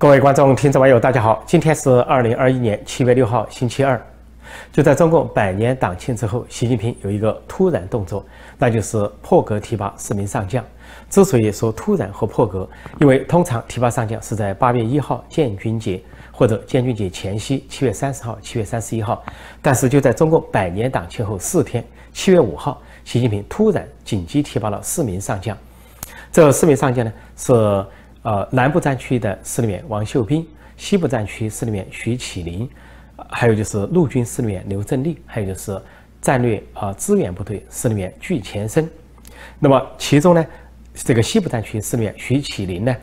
各位观众、听众、网友，大家好！今天是二零二一年七月六号，星期二。就在中共百年党庆之后，习近平有一个突然动作，那就是破格提拔四名上将。之所以说突然和破格，因为通常提拔上将是在八月一号建军节或者建军节前夕，七月三十号、七月三十一号。但是就在中共百年党庆后四天，七月五号，习近平突然紧急提拔了四名上将。这四名上将呢是。呃，南部战区的司令员王秀斌，西部战区司令员徐启林，还有就是陆军司令员刘振立，还有就是战略啊支援部队司令员具前生。那么其中呢，这个西部战区司令员徐启林呢，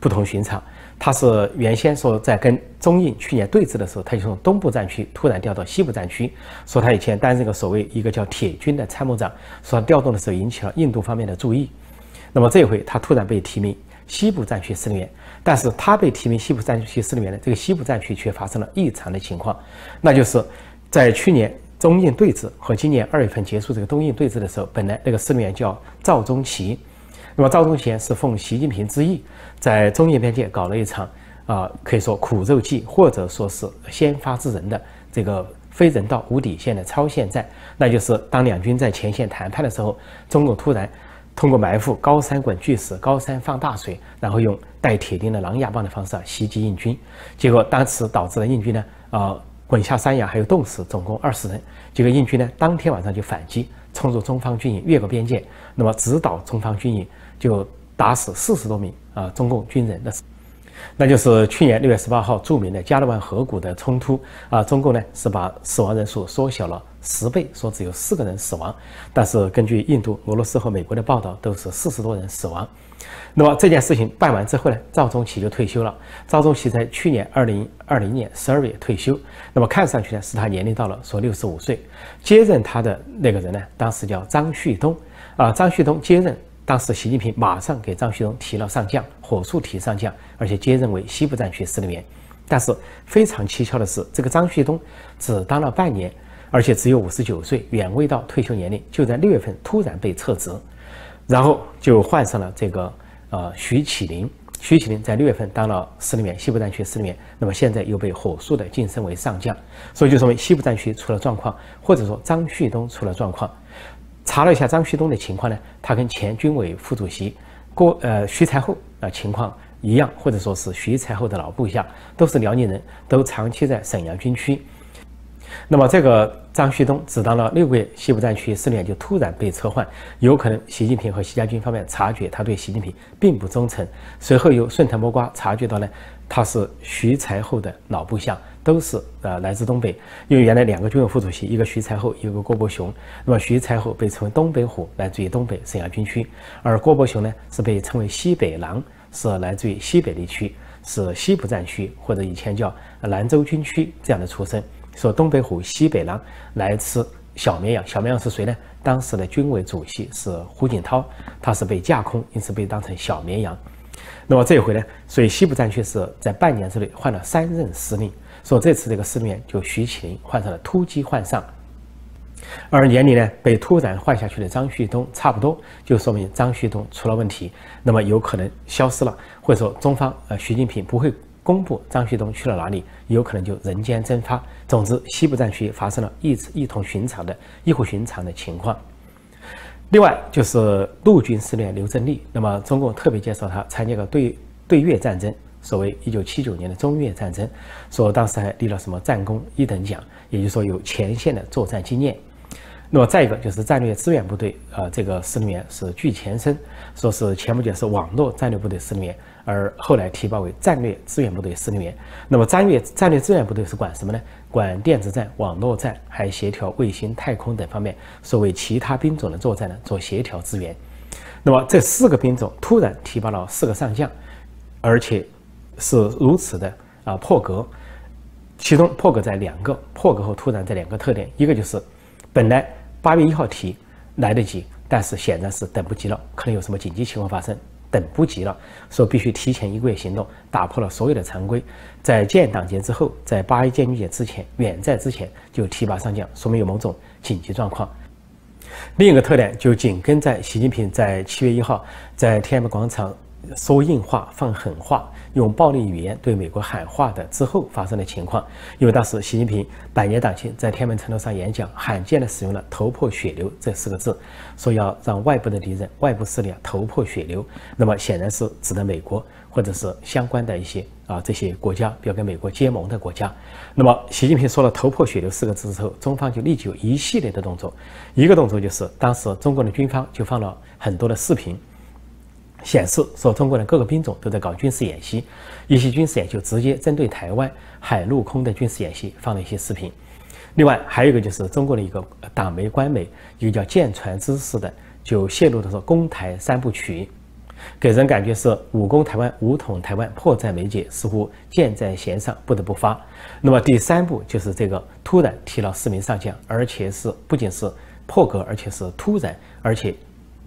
不同寻常，他是原先说在跟中印去年对峙的时候，他就从东部战区突然调到西部战区，说他以前担任个所谓一个叫铁军的参谋长，说他调动的时候引起了印度方面的注意。那么这回他突然被提名。西部战区司令员，但是他被提名西部战区司令员的这个西部战区却发生了异常的情况，那就是在去年中印对峙和今年二月份结束这个东印对峙的时候，本来那个司令员叫赵忠奇，那么赵忠奇是奉习近平之意，在中印边界搞了一场啊，可以说苦肉计或者说是先发制人的这个非人道无底线的超限战，那就是当两军在前线谈判的时候，中共突然。通过埋伏高山滚巨石、高山放大水，然后用带铁钉的狼牙棒的方式啊袭击印军，结果当时导致了印军呢啊滚下山崖，还有冻死，总共二十人。结果印军呢当天晚上就反击，冲入中方军营，越过边界，那么直捣中方军营，就打死四十多名啊中共军人。那是。那就是去年六月十八号著名的加勒万河谷的冲突啊，中共呢是把死亡人数缩小了十倍，说只有四个人死亡，但是根据印度、俄罗斯和美国的报道，都是四十多人死亡。那么这件事情办完之后呢，赵宗奇就退休了。赵宗奇在去年二零二零年十二月退休，那么看上去呢是他年龄到了，说六十五岁。接任他的那个人呢，当时叫张旭东啊，张旭东接任。当时习近平马上给张旭东提了上将，火速提上将，而且接任为西部战区司令员。但是非常蹊跷的是，这个张旭东只当了半年，而且只有五十九岁，远未到退休年龄，就在六月份突然被撤职，然后就换上了这个呃徐启林。徐启林在六月份当了司令员，西部战区司令员，那么现在又被火速的晋升为上将，所以就说明西部战区出了状况，或者说张旭东出了状况。查了一下张旭东的情况呢，他跟前军委副主席郭呃徐才厚啊情况一样，或者说是徐才厚的老部下，都是辽宁人，都长期在沈阳军区。那么这个张旭东只当了六个月西部战区司令员，就突然被撤换，有可能习近平和习家军方面察觉他对习近平并不忠诚，随后又顺藤摸瓜察觉到呢，他是徐才厚的老部下。都是呃来自东北，因为原来两个军委副主席，一个徐才厚，一个郭伯雄。那么徐才厚被称为东北虎，来自于东北沈阳军区；而郭伯雄呢是被称为西北狼，是来自于西北地区，是西部战区或者以前叫兰州军区这样的出身。说东北虎、西北狼来吃小绵羊，小绵羊是谁呢？当时的军委主席是胡锦涛，他是被架空，因此被当成小绵羊。那么这回呢，所以西部战区是在半年之内换了三任司令。说这次这个司令就徐启林换上了突击换上，而年龄呢被突然换下去的张旭东差不多，就说明张旭东出了问题，那么有可能消失了，或者说中方呃习近平不会公布张旭东去了哪里，有可能就人间蒸发。总之，西部战区发生了异异同寻常的异乎寻常的情况。另外就是陆军司令员刘振立，那么中共特别介绍他参加过对对越战争。所谓一九七九年的中越战争，说当时还立了什么战功一等奖，也就是说有前线的作战经验。那么再一个就是战略支援部队，呃，这个司令员是具前生，说是前不久是网络战略部队司令员，而后来提拔为战略支援部队司令员。那么战略战略支援部队是管什么呢？管电子战、网络战，还协调卫星、太空等方面，所谓其他兵种的作战呢，做协调支援。那么这四个兵种突然提拔了四个上将，而且。是如此的啊破格，其中破格在两个破格后突然这两个特点，一个就是本来八月一号提来得及，但是显然是等不及了，可能有什么紧急情况发生，等不及了，说必须提前一个月行动，打破了所有的常规，在建党节之后，在八一建军节之前，远在之前就提拔上将，说明有某种紧急状况。另一个特点就紧跟在习近平在七月一号在天安门广场。说硬话、放狠话、用暴力语言对美国喊话的之后发生的情况。因为当时习近平百年党庆在天安门城楼上演讲，罕见的使用了“头破血流”这四个字，说要让外部的敌人、外部势力啊头破血流。那么显然是指的美国或者是相关的一些啊这些国家，要跟美国结盟的国家。那么习近平说了“头破血流”四个字之后，中方就立即有一系列的动作。一个动作就是当时中国的军方就放了很多的视频。显示说，中国的各个兵种都在搞军事演习，一些军事演习就直接针对台湾海陆空的军事演习放了一些视频。另外还有一个就是中国的一个党媒官媒，一个叫舰船知识的，就泄露的是攻台三部曲，给人感觉是武攻台湾、武统台湾迫在眉睫，似乎箭在弦上不得不发。那么第三步就是这个突然提了四名上将，而且是不仅是破格，而且是突然，而且。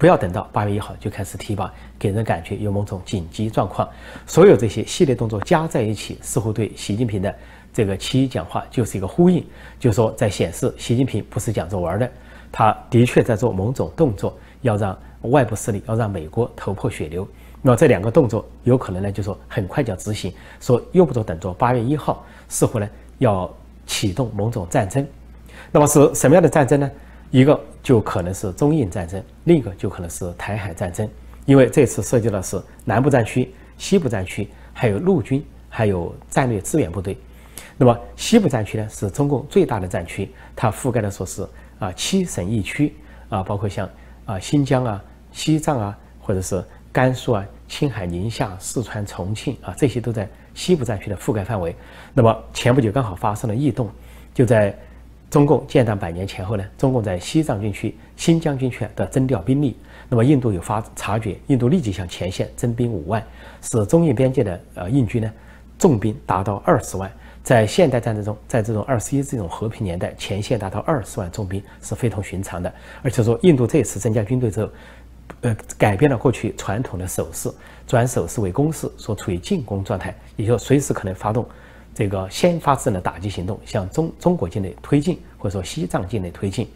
不要等到八月一号就开始提拔，给人感觉有某种紧急状况。所有这些系列动作加在一起，似乎对习近平的这个七一讲话就是一个呼应，就是说在显示习近平不是讲着玩的，他的确在做某种动作，要让外部势力，要让美国头破血流。那这两个动作有可能呢，就说很快就要执行，说用不着等着八月一号，似乎呢要启动某种战争。那么是什么样的战争呢？一个就可能是中印战争，另一个就可能是台海战争，因为这次涉及的是南部战区、西部战区，还有陆军，还有战略支援部队。那么西部战区呢，是中共最大的战区，它覆盖的说是啊七省一区啊，包括像啊新疆啊、西藏啊，或者是甘肃啊、青海、宁夏、四川、重庆啊，这些都在西部战区的覆盖范围。那么前不久刚好发生了异动，就在。中共建党百年前后呢，中共在西藏军区、新疆军区的征调兵力。那么印度有发察觉，印度立即向前线征兵五万，使中印边界的呃印军呢重兵达到二十万。在现代战争中，在这种二十一这种和平年代，前线达到二十万重兵是非同寻常的。而且说，印度这次增加军队之后，呃，改变了过去传统的守势，转守势为攻势，说处于进攻状态，也就随时可能发动。这个先发制人的打击行动向中中国境内推进，或者说西藏境内推进。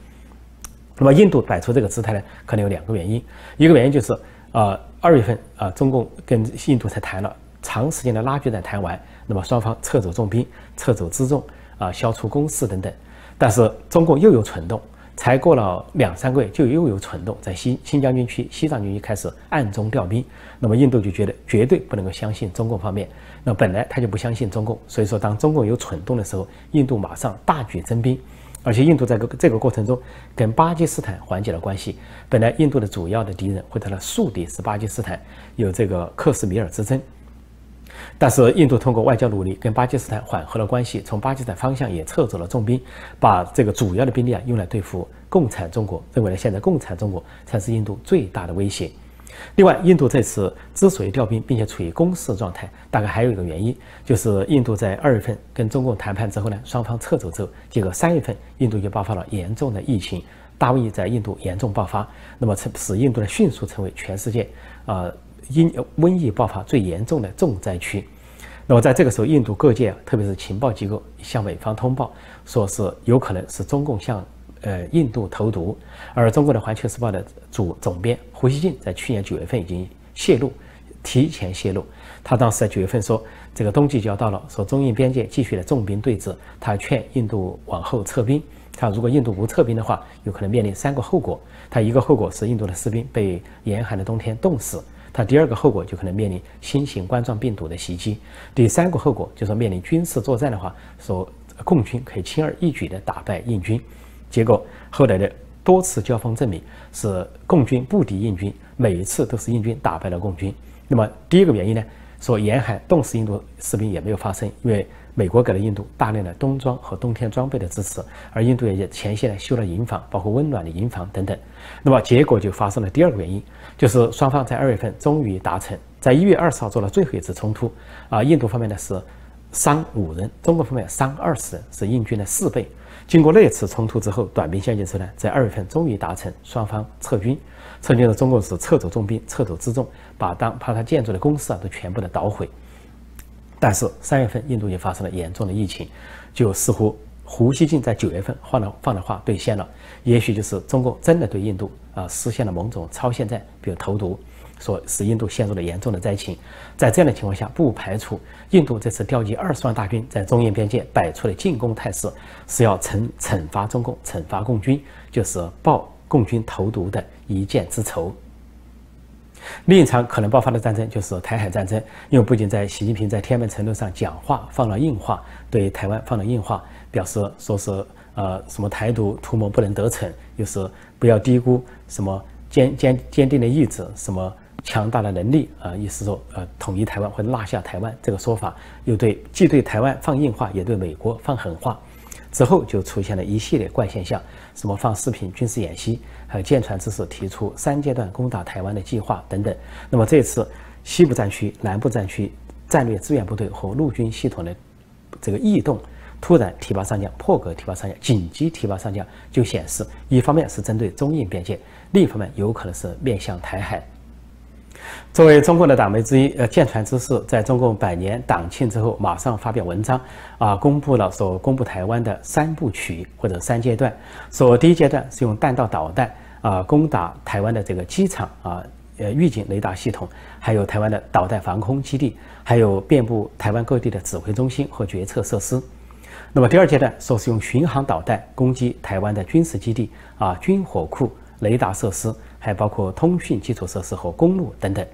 那么印度摆出这个姿态呢，可能有两个原因。一个原因就是，呃，二月份啊，中共跟印度才谈了长时间的拉锯战谈完，那么双方撤走重兵、撤走辎重啊，消除攻势等等。但是中共又有蠢动。才过了两三个月，就又有蠢动，在新新疆军区、西藏军区开始暗中调兵。那么印度就觉得绝对不能够相信中共方面。那本来他就不相信中共，所以说当中共有蠢动的时候，印度马上大举增兵。而且印度在这个这个过程中跟巴基斯坦缓解了关系。本来印度的主要的敌人或者的宿敌是巴基斯坦，有这个克什米尔之争。但是印度通过外交努力跟巴基斯坦缓和了关系，从巴基斯坦方向也撤走了重兵，把这个主要的兵力啊用来对付共产中国。认为呢，现在共产中国才是印度最大的威胁。另外，印度这次之所以调兵，并且处于攻势状态，大概还有一个原因，就是印度在二月份跟中共谈判之后呢，双方撤走之后，结果三月份印度就爆发了严重的疫情，大瘟疫在印度严重爆发，那么使印度呢迅速成为全世界啊。因瘟疫爆发最严重的重灾区，那么在这个时候，印度各界，特别是情报机构，向美方通报，说是有可能是中共向呃印度投毒。而中国的《环球时报》的主总编胡锡进在去年九月份已经泄露，提前泄露，他当时在九月份说，这个冬季就要到了，说中印边界继续的重兵对峙，他劝印度往后撤兵。他如果印度不撤兵的话，有可能面临三个后果。他一个后果是印度的士兵被严寒的冬天冻死。他第二个后果就可能面临新型冠状病毒的袭击，第三个后果就是面临军事作战的话，说共军可以轻而易举地打败印军。结果后来的多次交锋证明是共军不敌印军，每一次都是印军打败了共军。那么第一个原因呢，说严寒冻死印度士兵也没有发生，因为。美国给了印度大量的冬装和冬天装备的支持，而印度也在前线呢修了营房，包括温暖的营房等等。那么结果就发生了第二个原因，就是双方在二月份终于达成，在一月二十号做了最后一次冲突。啊，印度方面呢是伤五人，中国方面伤二十人，是印军的四倍。经过那次冲突之后，短兵相接之呢，在二月份终于达成双方撤军。撤军的中国是撤走重兵，撤走辎重，把当把他建筑的工事啊都全部的捣毁。但是三月份印度也发生了严重的疫情，就似乎胡锡进在九月份放的放的话兑现了，也许就是中共真的对印度啊实现了某种超限战，比如投毒，说使印度陷入了严重的灾情。在这样的情况下，不排除印度这次调集二十万大军在中印边界摆出了进攻态势，是要惩惩罚中共、惩罚共军，就是报共军投毒的一箭之仇。另一场可能爆发的战争就是台海战争，因为不仅在习近平在天安门城楼上讲话放了硬话，对台湾放了硬话，表示说是呃什么台独图谋不能得逞，又是不要低估什么坚坚坚定的意志，什么强大的能力啊，意思说呃统一台湾或者拿下台湾这个说法，又对既对台湾放硬话，也对美国放狠话。之后就出现了一系列怪现象，什么放视频军事演习，还有舰船之士提出三阶段攻打台湾的计划等等。那么这次西部战区、南部战区战略支援部队和陆军系统的这个异动，突然提拔上将，破格提拔上将，紧急提拔上将，就显示一方面是针对中印边界，另一方面有可能是面向台海。作为中共的党媒之一，呃，舰船之士在中共百年党庆之后，马上发表文章，啊，公布了所公布台湾的三部曲或者三阶段。说第一阶段是用弹道导弹啊攻打台湾的这个机场啊，呃，预警雷达系统，还有台湾的导弹防空基地，还有遍布台湾各地的指挥中心和决策设施。那么第二阶段说是用巡航导弹攻击台湾的军事基地啊、军火库、雷达设施。还包括通讯基础设施和公路等等。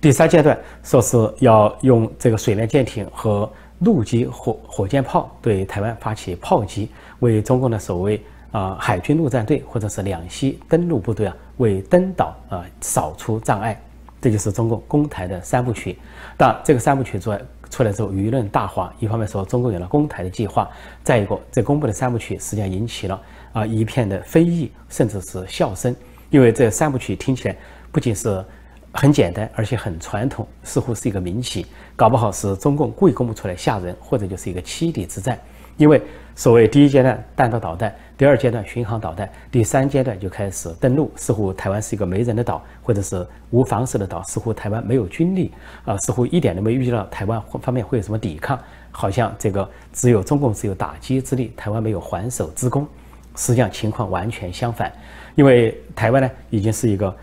第三阶段说是要用这个水面舰艇和陆基火火箭炮对台湾发起炮击，为中共的所谓啊海军陆战队或者是两栖登陆部队啊为登岛啊扫除障碍。这就是中共攻台的三部曲。但这个三部曲出来出来之后，舆论大哗。一方面说中共有了攻台的计划，再一个这公布的三部曲实际上引起了啊一片的非议，甚至是笑声。因为这三部曲听起来不仅是很简单，而且很传统，似乎是一个民企，搞不好是中共故意公布出来吓人，或者就是一个欺敌之战。因为所谓第一阶段弹道导弹，第二阶段巡航导弹，第三阶段就开始登陆，似乎台湾是一个没人的岛，或者是无防守的岛，似乎台湾没有军力啊，似乎一点都没预料到台湾方面会有什么抵抗，好像这个只有中共是有打击之力，台湾没有还手之功。实际上情况完全相反。因为台湾呢，已经是一个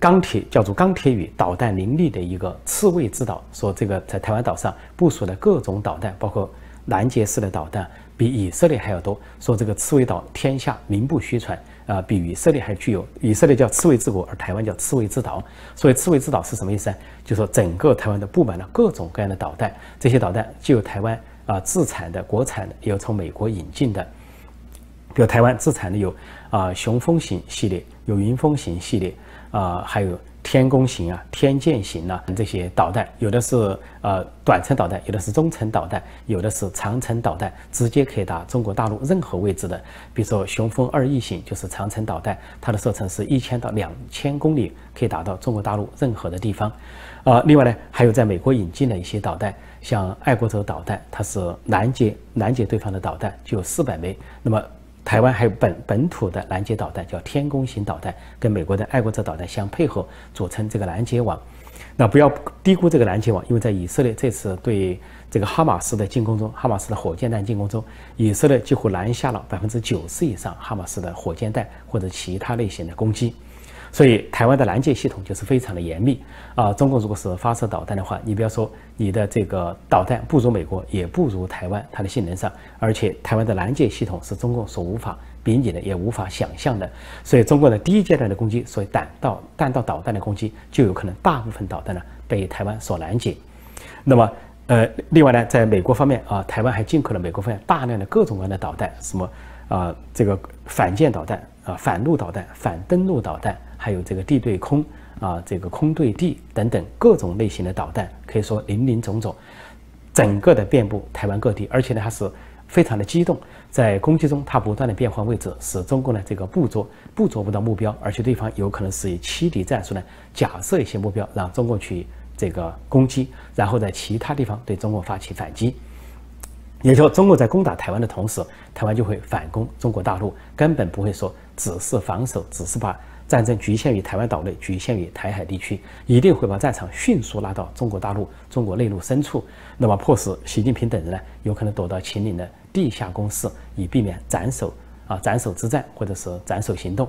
钢铁叫做钢铁与导弹林立的一个刺猬之岛。说这个在台湾岛上部署的各种导弹，包括拦截式的导弹，比以色列还要多。说这个刺猬岛天下名不虚传啊，比以色列还具有。以色列叫刺猬之国，而台湾叫刺猬之岛。所以刺猬之岛是什么意思呢？就说整个台湾都布满了各种各样的导弹，这些导弹既有台湾啊自产的、国产的，也有从美国引进的。比如台湾自产的有啊雄风型系列，有云峰型系列，啊还有天宫型啊、天剑型啊这些导弹，有的是呃短程导弹，有的是中程导弹，有的是长程导弹，直接可以打中国大陆任何位置的。比如说雄风二 E 型就是长程导弹，它的射程是一千到两千公里，可以打到中国大陆任何的地方。啊，另外呢，还有在美国引进的一些导弹，像爱国者导弹，它是拦截拦截对方的导弹，就有四百枚。那么台湾还有本本土的拦截导弹，叫天宫型导弹，跟美国的爱国者导弹相配合，组成这个拦截网。那不要低估这个拦截网，因为在以色列这次对这个哈马斯的进攻中，哈马斯的火箭弹进攻中，以色列几乎拦下了百分之九十以上哈马斯的火箭弹或者其他类型的攻击。所以台湾的拦截系统就是非常的严密啊！中共如果是发射导弹的话，你不要说你的这个导弹不如美国，也不如台湾，它的性能上，而且台湾的拦截系统是中共所无法比拟的，也无法想象的。所以中国的第一阶段的攻击，所以弹道弹道导弹的攻击，就有可能大部分导弹呢被台湾所拦截。那么，呃，另外呢，在美国方面啊，台湾还进口了美国方面大量的各种各样的导弹，什么啊，这个反舰导弹啊，反陆导弹、反登陆导弹。还有这个地对空啊，这个空对地等等各种类型的导弹，可以说林林总总，整个的遍布台湾各地，而且呢它是非常的机动，在攻击中它不断的变换位置，使中共呢这个捕捉捕捉不到目标，而且对方有可能是以欺敌战术呢假设一些目标，让中共去这个攻击，然后在其他地方对中国发起反击。也就说，中国在攻打台湾的同时，台湾就会反攻中国大陆，根本不会说只是防守，只是把。战争局限于台湾岛内，局限于台海地区，一定会把战场迅速拉到中国大陆、中国内陆深处，那么迫使习近平等人呢，有可能躲到秦岭的地下攻势，以避免斩首啊斩首之战或者是斩首行动。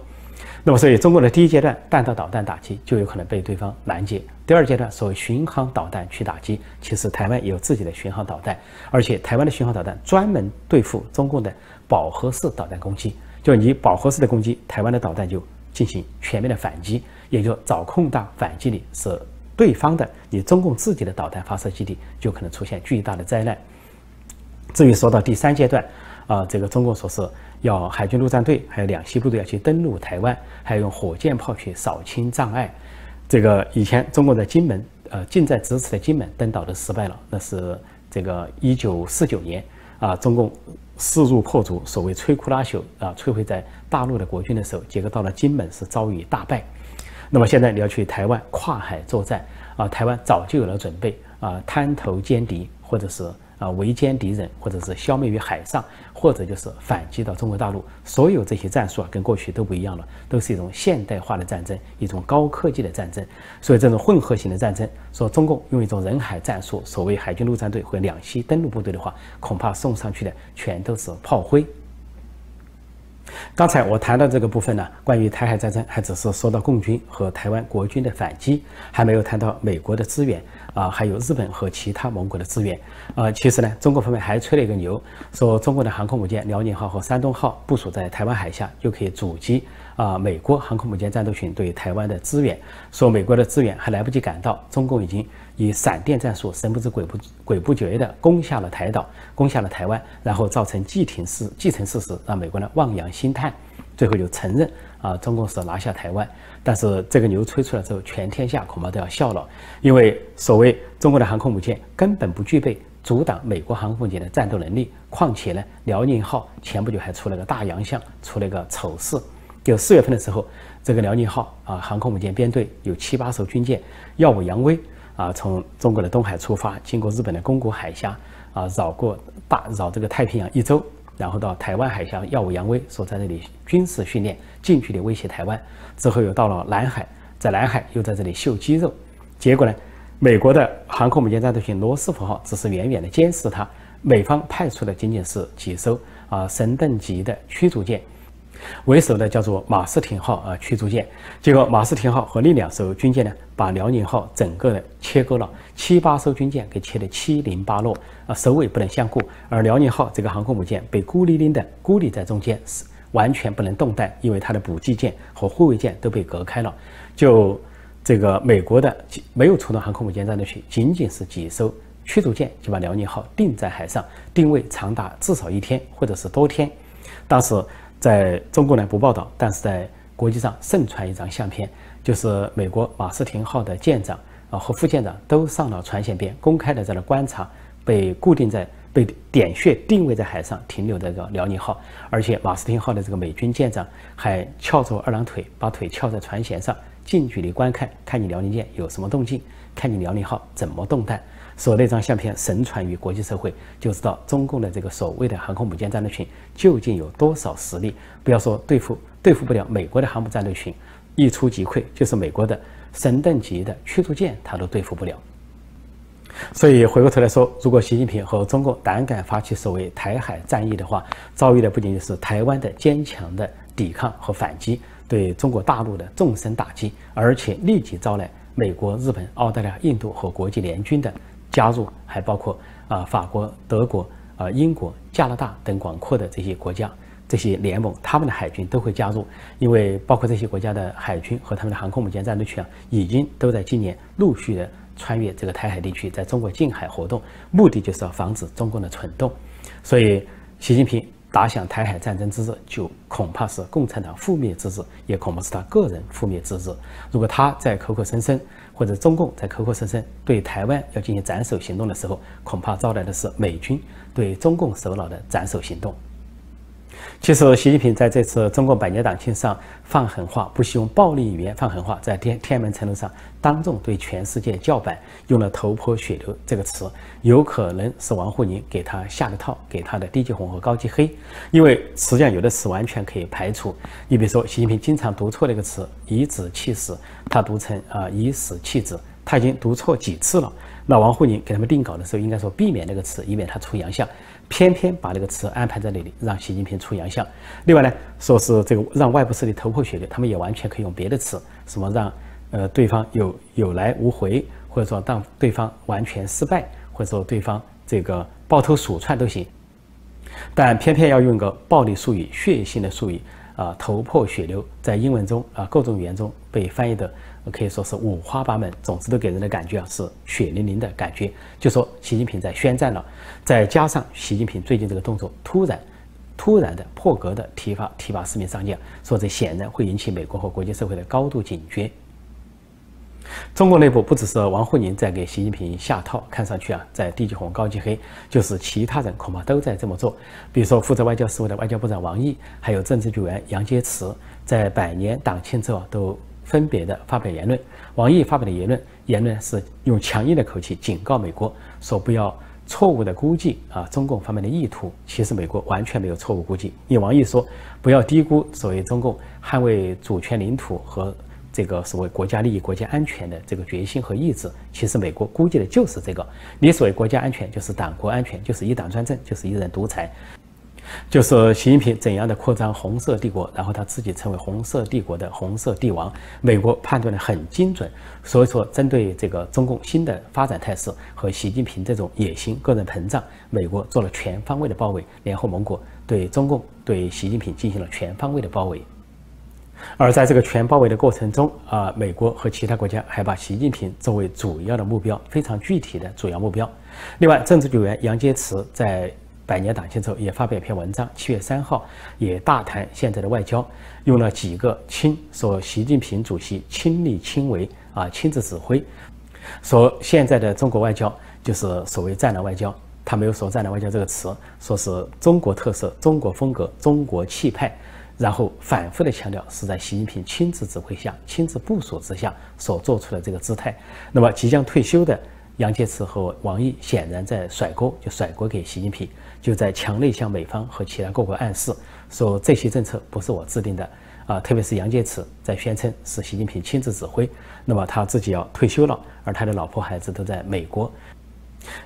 那么，所以中国的第一阶段弹道导弹打击就有可能被对方拦截。第二阶段所谓巡航导弹去打击，其实台湾也有自己的巡航导弹，而且台湾的巡航导弹专门对付中共的饱和式导弹攻击。就你饱和式的攻击，台湾的导弹就进行全面的反击，也就找空档反击你，是对方的你中共自己的导弹发射基地就可能出现巨大的灾难。至于说到第三阶段，啊，这个中共说是要海军陆战队还有两栖部队要去登陆台湾，还要用火箭炮去扫清障碍。这个以前中国在金门，呃，近在咫尺的金门登岛都失败了，那是这个一九四九年啊，中共。势如破竹，所谓摧枯拉朽啊，摧毁在大陆的国军的时候，结果到了金门是遭遇大败。那么现在你要去台湾跨海作战啊，台湾早就有了准备啊，滩头歼敌或者是。啊，围歼敌人，或者是消灭于海上，或者就是反击到中国大陆，所有这些战术啊，跟过去都不一样了，都是一种现代化的战争，一种高科技的战争。所以这种混合型的战争，说中共用一种人海战术，所谓海军陆战队或两栖登陆部队的话，恐怕送上去的全都是炮灰。刚才我谈到这个部分呢，关于台海战争，还只是说到共军和台湾国军的反击，还没有谈到美国的支援啊，还有日本和其他盟国的支援啊。其实呢，中国方面还吹了一个牛，说中国的航空母舰辽宁号和山东号部署在台湾海峡，就可以阻击啊美国航空母舰战斗群对台湾的支援。说美国的支援还来不及赶到，中共已经。以闪电战术，神不知鬼不鬼不觉地攻下了台岛，攻下了台湾，然后造成既停事既成事实，让美国人望洋兴叹，最后就承认啊，中共是拿下台湾。但是这个牛吹出来之后，全天下恐怕都要笑了，因为所谓中国的航空母舰根本不具备阻挡美国航空母舰的战斗能力。况且呢，辽宁号前不久还出了个大洋相，出了个丑事。就四月份的时候，这个辽宁号啊，航空母舰编队有七八艘军舰耀武扬威。啊，从中国的东海出发，经过日本的宫古海峡，啊，绕过大绕这个太平洋一周，然后到台湾海峡耀武扬威，说在那里军事训练，近距离威胁台湾。之后又到了南海，在南海又在这里秀肌肉。结果呢，美国的航空母舰战斗群罗斯福号只是远远的监视它，美方派出的仅仅是几艘啊神盾级的驱逐舰。为首的叫做马斯廷号啊驱逐舰，结果马斯廷号和另两艘军舰呢，把辽宁号整个的切割了，七八艘军舰给切得七零八落啊，首尾不能相顾。而辽宁号这个航空母舰被孤零零的孤立在中间，是完全不能动弹，因为它的补给舰和护卫舰都被隔开了。就这个美国的没有出动航空母舰战斗群，仅仅是几艘驱逐舰就把辽宁号定在海上，定位长达至少一天或者是多天。当时。在中国呢不报道，但是在国际上盛传一张相片，就是美国马斯廷号的舰长啊和副舰长都上了船舷边，公开的在那观察被固定在被点穴定位在海上停留的这个辽宁号，而且马斯廷号的这个美军舰长还翘着二郎腿，把腿翘在船舷上，近距离观看，看你辽宁舰有什么动静，看你辽宁号怎么动弹。说那张相片神传于国际社会，就知道中共的这个所谓的航空母舰战斗群究竟有多少实力。不要说对付对付不了美国的航母战斗群，一触即溃，就是美国的神盾级的驱逐舰，他都对付不了。所以回过头来说，如果习近平和中共胆敢发起所谓台海战役的话，遭遇的不仅仅是台湾的坚强的抵抗和反击，对中国大陆的纵深打击，而且立即招来美国、日本、澳大利亚、印度和国际联军的。加入还包括啊法国、德国、啊英国、加拿大等广阔的这些国家，这些联盟，他们的海军都会加入，因为包括这些国家的海军和他们的航空母舰战斗群啊，已经都在今年陆续的穿越这个台海地区，在中国近海活动，目的就是要防止中共的蠢动。所以，习近平打响台海战争之日，就恐怕是共产党覆灭之日，也恐怕是他个人覆灭之日。如果他在口口声声。或者中共在口口声声对台湾要进行斩首行动的时候，恐怕招来的是美军对中共首脑的斩首行动。其实，习近平在这次中共百年党庆上放狠话，不惜用暴力语言放狠话，在天天安门城楼上当众对全世界叫板，用了“头破血流”这个词，有可能是王沪宁给他下的套，给他的低级红和高级黑。因为实际上有的词完全可以排除。你比如说，习近平经常读错那个词“以子气死”，他读成啊“以死气子”，他已经读错几次了。那王沪宁给他们定稿的时候，应该说避免那个词，以免他出洋相。偏偏把那个词安排在那里，让习近平出洋相。另外呢，说是这个让外部势力头破血流，他们也完全可以用别的词，什么让呃对方有有来无回，或者说让对方完全失败，或者说对方这个抱头鼠窜都行。但偏偏要用个暴力术语、血腥的术语啊，头破血流，在英文中啊各种语言中被翻译的可以说是五花八门，总之都给人的感觉啊是血淋淋的感觉。就说习近平在宣战了，再加上习近平最近这个动作突然、突然的破格的提拔提拔四名上将，说这显然会引起美国和国际社会的高度警觉。中国内部不只是王沪宁在给习近平下套，看上去啊，在低级红高级黑，就是其他人恐怕都在这么做。比如说负责外交事务的外交部长王毅，还有政治局员杨洁篪，在百年党庆之后都分别的发表言论。王毅发表的言论，言论是用强硬的口气警告美国，说不要错误的估计啊中共方面的意图。其实美国完全没有错误估计，因为王毅说不要低估所谓中共捍卫主权领土和。这个所谓国家利益、国家安全的这个决心和意志，其实美国估计的就是这个。你所谓国家安全，就是党国安全，就是一党专政，就是一人独裁，就是习近平怎样的扩张红色帝国，然后他自己成为红色帝国的红色帝王。美国判断的很精准，所以说针对这个中共新的发展态势和习近平这种野心、个人膨胀，美国做了全方位的包围，联合盟国对中共、对习近平进行了全方位的包围。而在这个全包围的过程中，啊，美国和其他国家还把习近平作为主要的目标，非常具体的主要目标。另外，政治局员杨洁篪在百年党庆之后也发表一篇文章，七月三号也大谈现在的外交，用了几个亲，说习近平主席亲力亲为啊，亲自指挥，说现在的中国外交就是所谓战狼外交，他没有说战狼外交这个词，说是中国特色、中国风格、中国气派。然后反复的强调是在习近平亲自指挥下、亲自部署之下所做出的这个姿态。那么即将退休的杨洁篪和王毅显然在甩锅，就甩锅给习近平，就在强烈向美方和其他各国暗示说这些政策不是我制定的啊。特别是杨洁篪在宣称是习近平亲自指挥，那么他自己要退休了，而他的老婆孩子都在美国。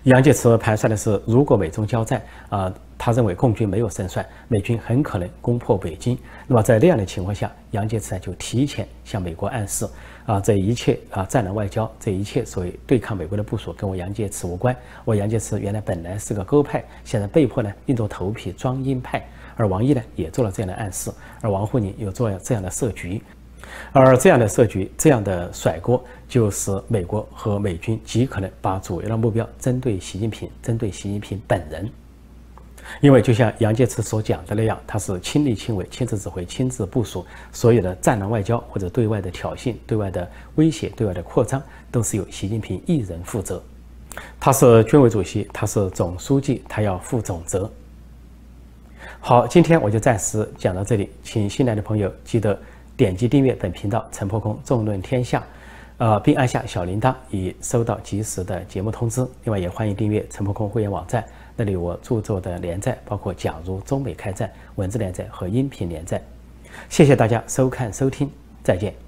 杨洁篪盘算的是，如果美中交战啊。他认为共军没有胜算，美军很可能攻破北京。那么在那样的情况下，杨洁篪就提前向美国暗示：啊，这一切啊，战狼外交，这一切所谓对抗美国的部署，跟我杨洁篪无关。我杨洁篪原来本来是个鸽派，现在被迫呢硬着头皮装鹰派。而王毅呢也做了这样的暗示，而王沪宁又做了这样的设局，而这样的设局，这样的甩锅，就使美国和美军极可能把主要的目标针对习近平，针对习近平本人。因为就像杨洁篪所讲的那样，他是亲力亲为、亲自指挥、亲自部署，所有的战狼外交或者对外的挑衅、对外的威胁、对外的扩张，都是由习近平一人负责。他是军委主席，他是总书记，他要负总责。好，今天我就暂时讲到这里，请新来的朋友记得点击订阅本频道“陈破空纵论天下”，呃，并按下小铃铛以收到及时的节目通知。另外，也欢迎订阅陈破空会员网站。那里我著作的连载包括《假如中美开战》文字连载和音频连载。谢谢大家收看收听，再见。